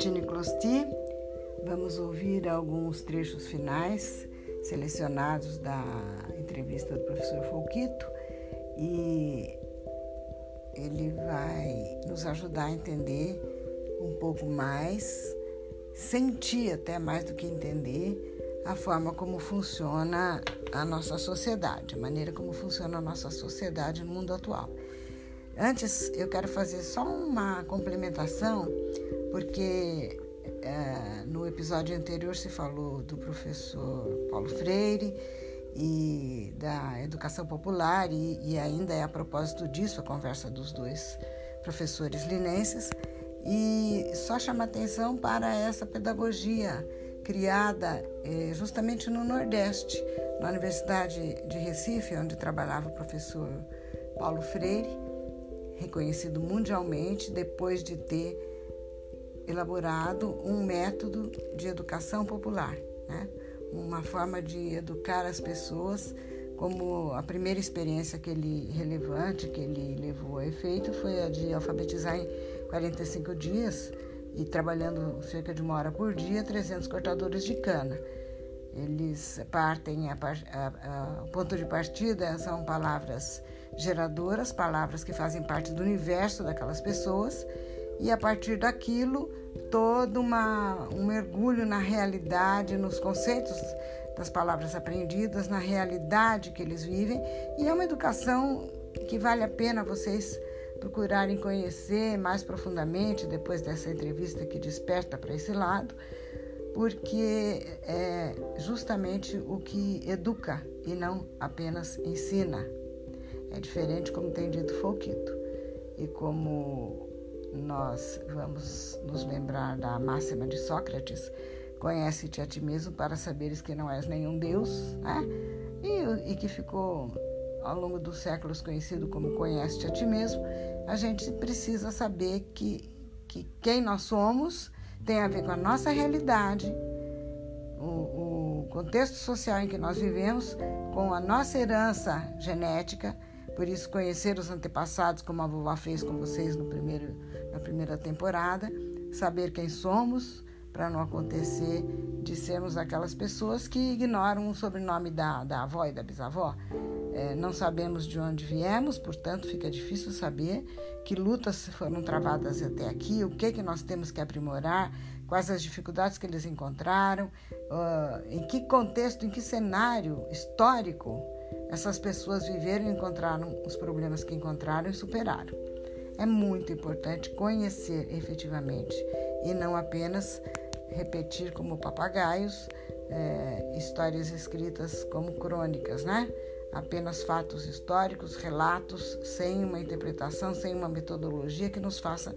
Bettine Closti. Vamos ouvir alguns trechos finais selecionados da entrevista do professor Folquito e ele vai nos ajudar a entender um pouco mais, sentir até mais do que entender a forma como funciona a nossa sociedade, a maneira como funciona a nossa sociedade no mundo atual. Antes, eu quero fazer só uma complementação, porque é, no episódio anterior se falou do professor Paulo Freire e da educação popular, e, e ainda é a propósito disso a conversa dos dois professores linenses, e só chama atenção para essa pedagogia criada é, justamente no Nordeste, na Universidade de Recife, onde trabalhava o professor Paulo Freire reconhecido mundialmente depois de ter elaborado um método de educação popular, né? uma forma de educar as pessoas. Como a primeira experiência que ele relevante que ele levou a efeito foi a de alfabetizar em 45 dias e trabalhando cerca de uma hora por dia 300 cortadores de cana. Eles partem, a, a, a, o ponto de partida são palavras geradoras, palavras que fazem parte do universo daquelas pessoas, e a partir daquilo, todo uma, um mergulho na realidade, nos conceitos das palavras aprendidas, na realidade que eles vivem, e é uma educação que vale a pena vocês procurarem conhecer mais profundamente depois dessa entrevista que desperta para esse lado, porque é justamente o que educa e não apenas ensina. É diferente como tem dito Folquito. E como nós vamos nos lembrar da máxima de Sócrates, conhece-te a ti mesmo para saberes que não és nenhum Deus, né? E, e que ficou ao longo dos séculos conhecido como conhece-te a ti mesmo, a gente precisa saber que, que quem nós somos tem a ver com a nossa realidade, o, o contexto social em que nós vivemos, com a nossa herança genética por isso, conhecer os antepassados, como a vovó fez com vocês no primeiro, na primeira temporada, saber quem somos, para não acontecer de sermos aquelas pessoas que ignoram o sobrenome da, da avó e da bisavó. É, não sabemos de onde viemos, portanto, fica difícil saber que lutas foram travadas até aqui, o que, que nós temos que aprimorar, quais as dificuldades que eles encontraram, uh, em que contexto, em que cenário histórico essas pessoas viveram e encontraram os problemas que encontraram e superaram. É muito importante conhecer efetivamente e não apenas repetir como papagaios é, histórias escritas como crônicas, né? Apenas fatos históricos, relatos, sem uma interpretação, sem uma metodologia que nos faça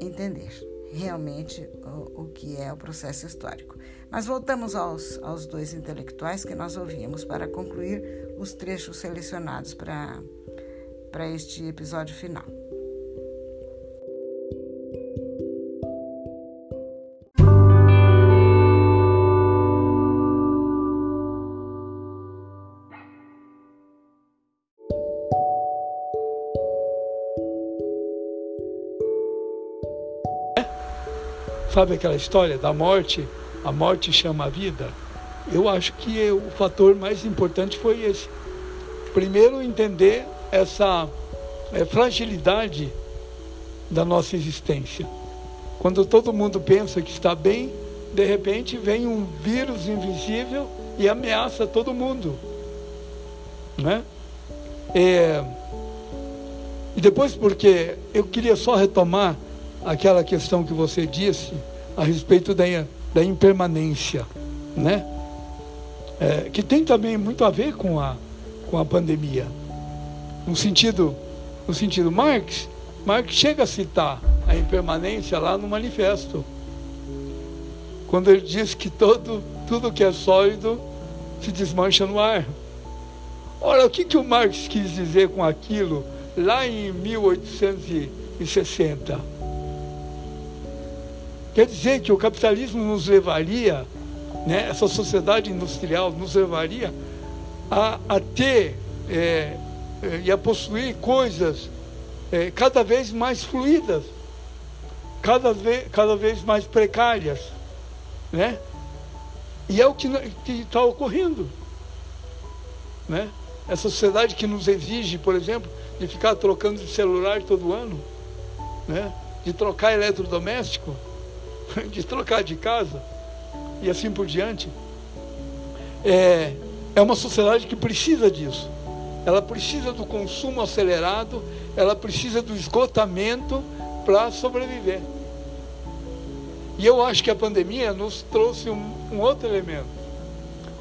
entender realmente o, o que é o processo histórico. Mas voltamos aos, aos dois intelectuais que nós ouvimos para concluir os trechos selecionados para este episódio final. Sabe aquela história da morte? A morte chama a vida? Eu acho que o fator mais importante foi esse. Primeiro, entender essa é, fragilidade da nossa existência. Quando todo mundo pensa que está bem, de repente vem um vírus invisível e ameaça todo mundo. Né? É, e depois, porque eu queria só retomar aquela questão que você disse a respeito da, da impermanência, né? É, que tem também muito a ver com a, com a pandemia. No sentido, no sentido Marx, Marx chega a citar a impermanência lá no manifesto. Quando ele diz que todo, tudo que é sólido se desmancha no ar. Ora, o que, que o Marx quis dizer com aquilo lá em 1860? Quer dizer que o capitalismo nos levaria, né, essa sociedade industrial nos levaria a, a ter é, é, e a possuir coisas é, cada vez mais fluídas. cada vez, cada vez mais precárias, né? E é o que está ocorrendo, né? Essa sociedade que nos exige, por exemplo, de ficar trocando de celular todo ano, né? De trocar eletrodoméstico, de trocar de casa e assim por diante. É, é uma sociedade que precisa disso. Ela precisa do consumo acelerado, ela precisa do esgotamento para sobreviver. E eu acho que a pandemia nos trouxe um, um outro elemento.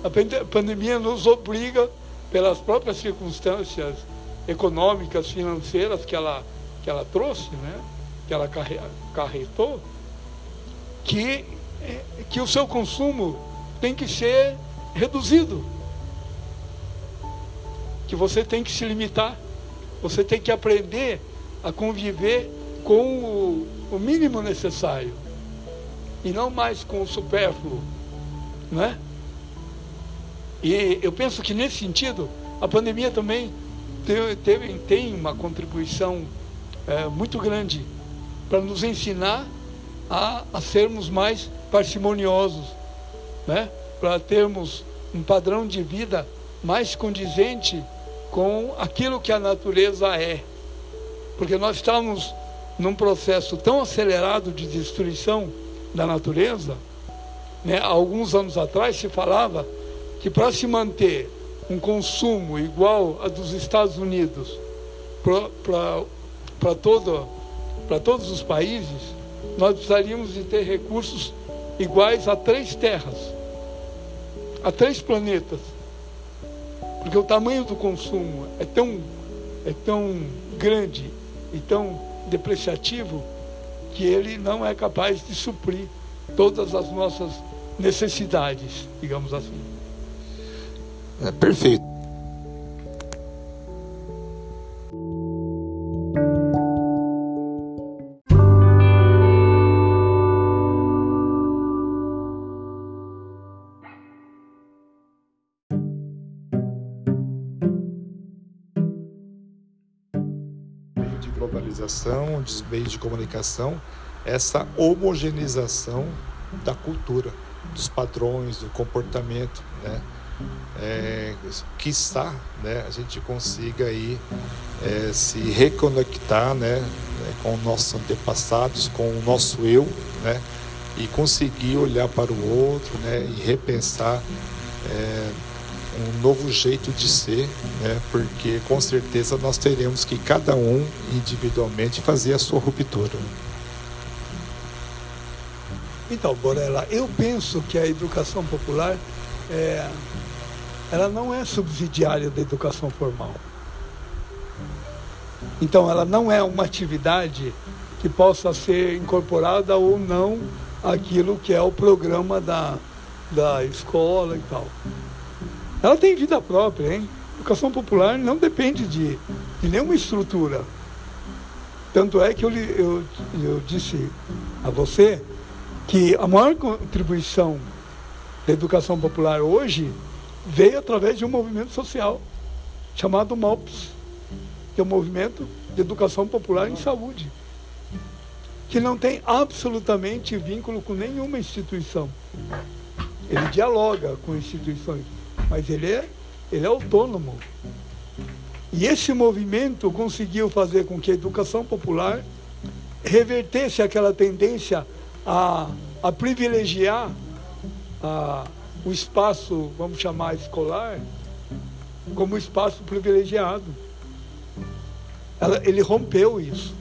A pandemia nos obriga, pelas próprias circunstâncias econômicas, financeiras que ela, que ela trouxe, né? que ela carretou, que, é, que o seu consumo tem que ser reduzido. Que você tem que se limitar. Você tem que aprender a conviver com o, o mínimo necessário e não mais com o supérfluo, não é? E eu penso que nesse sentido a pandemia também teve, teve tem uma contribuição é, muito grande para nos ensinar a, a sermos mais parcimoniosos, né? para termos um padrão de vida mais condizente com aquilo que a natureza é. Porque nós estamos num processo tão acelerado de destruição da natureza, né? há alguns anos atrás se falava que para se manter um consumo igual a dos Estados Unidos para todo, todos os países, nós precisaríamos de ter recursos iguais a três terras, a três planetas. Porque o tamanho do consumo é tão, é tão grande e tão depreciativo que ele não é capaz de suprir todas as nossas necessidades, digamos assim. É perfeito. Globalização, dos meios de comunicação, essa homogeneização da cultura, dos padrões, do comportamento, né? É, quiçá né, a gente consiga aí é, se reconectar né, né, com nossos antepassados, com o nosso eu, né, e conseguir olhar para o outro né, e repensar é, um novo jeito de ser, né? porque com certeza nós teremos que cada um individualmente fazer a sua ruptura. Então, Borella, eu penso que a educação popular é, ela não é subsidiária da educação formal. Então, ela não é uma atividade que possa ser incorporada ou não aquilo que é o programa da, da escola e tal. Ela tem vida própria, hein? Educação popular não depende de, de nenhuma estrutura. Tanto é que eu, eu, eu disse a você que a maior contribuição da educação popular hoje veio através de um movimento social chamado MOPS, que é o Movimento de Educação Popular em Saúde, que não tem absolutamente vínculo com nenhuma instituição. Ele dialoga com instituições mas ele é, ele é autônomo. E esse movimento conseguiu fazer com que a educação popular revertesse aquela tendência a, a privilegiar a, o espaço, vamos chamar escolar, como espaço privilegiado. Ela, ele rompeu isso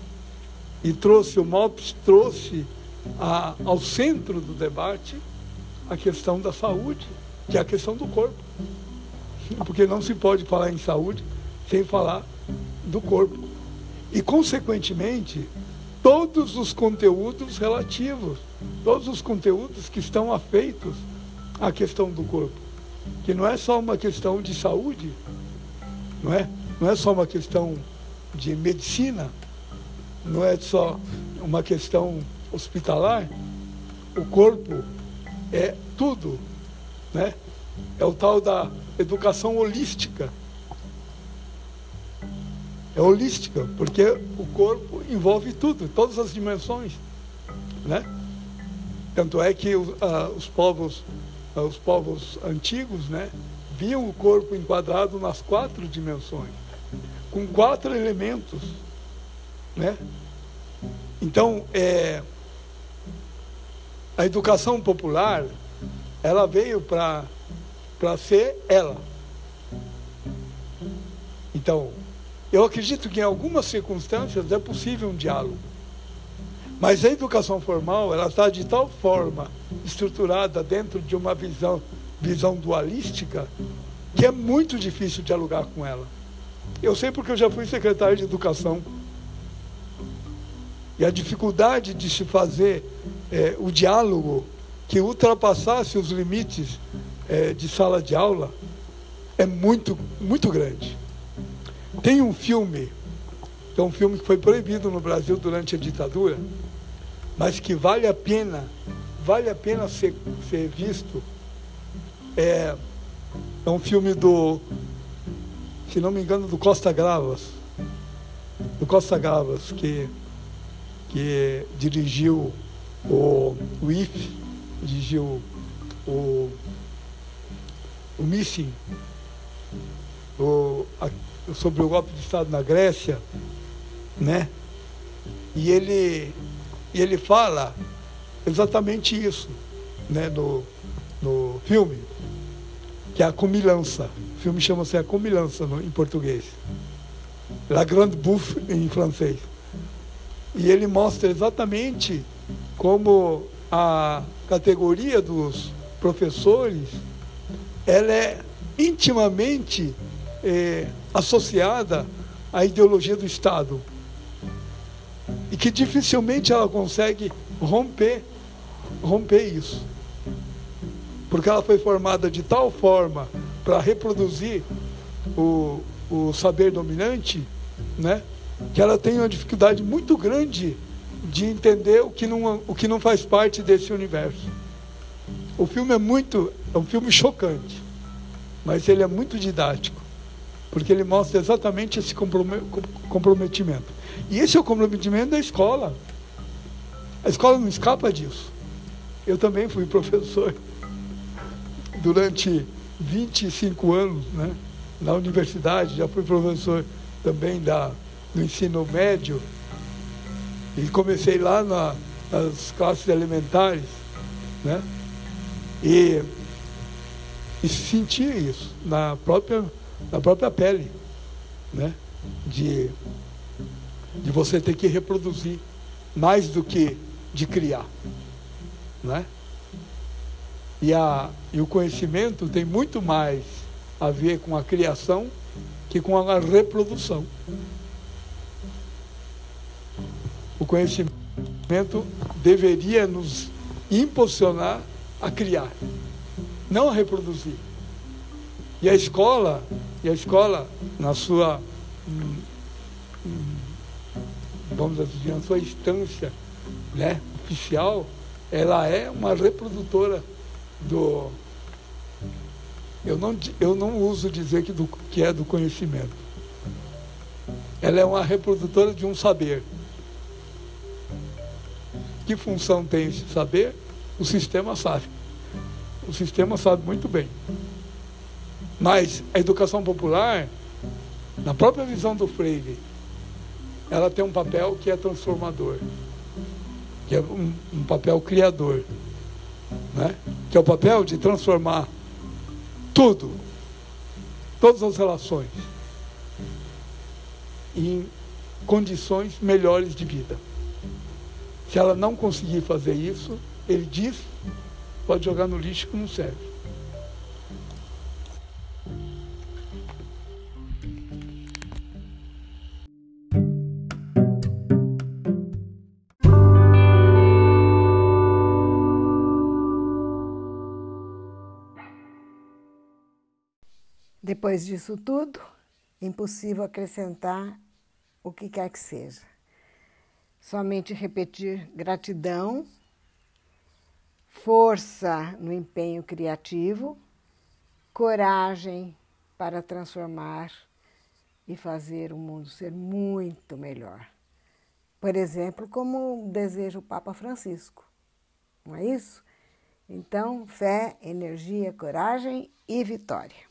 e trouxe o MOPS, trouxe a, ao centro do debate a questão da saúde, que é a questão do corpo porque não se pode falar em saúde sem falar do corpo. E, consequentemente, todos os conteúdos relativos, todos os conteúdos que estão afeitos à questão do corpo, que não é só uma questão de saúde, não é? Não é só uma questão de medicina, não é só uma questão hospitalar. O corpo é tudo, né? É o tal da educação holística. É holística, porque o corpo envolve tudo, todas as dimensões. né? Tanto é que uh, os povos, uh, os povos antigos, né, viam o corpo enquadrado nas quatro dimensões, com quatro elementos, né? Então, é, a educação popular, ela veio para para ser ela. Então, eu acredito que em algumas circunstâncias é possível um diálogo. Mas a educação formal, ela está de tal forma estruturada dentro de uma visão, visão dualística que é muito difícil dialogar com ela. Eu sei porque eu já fui secretário de educação. E a dificuldade de se fazer é, o diálogo que ultrapassasse os limites é, de sala de aula é muito, muito grande. Tem um filme, é um filme que foi proibido no Brasil durante a ditadura, mas que vale a pena, vale a pena ser, ser visto. É, é um filme do, se não me engano, do Costa Gravas. Do Costa Gravas, que, que dirigiu o, o IF, dirigiu o o Missing, o, a, sobre o golpe de Estado na Grécia, né? E ele, e ele fala exatamente isso, né, no, no filme, que é a comilança. O filme chama-se a comilança no, em português. La Grande Bouffe em francês. E ele mostra exatamente como a categoria dos professores ela é intimamente é, associada à ideologia do Estado. E que dificilmente ela consegue romper romper isso. Porque ela foi formada de tal forma para reproduzir o, o saber dominante né que ela tem uma dificuldade muito grande de entender o que não, o que não faz parte desse universo o filme é muito, é um filme chocante, mas ele é muito didático, porque ele mostra exatamente esse comprometimento. E esse é o comprometimento da escola. A escola não escapa disso. Eu também fui professor durante 25 anos, né? Na universidade, já fui professor também da, do ensino médio. E comecei lá na, nas classes elementares, né? E, e sentir isso na própria, na própria pele, né? De, de você ter que reproduzir mais do que de criar, né? E, a, e o conhecimento tem muito mais a ver com a criação que com a reprodução. O conhecimento deveria nos impulsionar a criar, não a reproduzir. E a escola, e a escola, na sua, hum, hum, vamos dizer, na sua instância né, oficial, ela é uma reprodutora do. Eu não, eu não uso dizer que, do, que é do conhecimento. Ela é uma reprodutora de um saber. Que função tem esse saber? O sistema sabe. O sistema sabe muito bem. Mas a educação popular, na própria visão do Freire, ela tem um papel que é transformador, que é um, um papel criador, né? que é o papel de transformar tudo, todas as relações, em condições melhores de vida. Se ela não conseguir fazer isso, ele diz, pode jogar no lixo que não serve. Depois disso tudo, impossível acrescentar o que quer que seja. Somente repetir gratidão força no empenho criativo, coragem para transformar e fazer o mundo ser muito melhor. Por exemplo, como deseja o Papa Francisco. Não é isso? Então, fé, energia, coragem e vitória.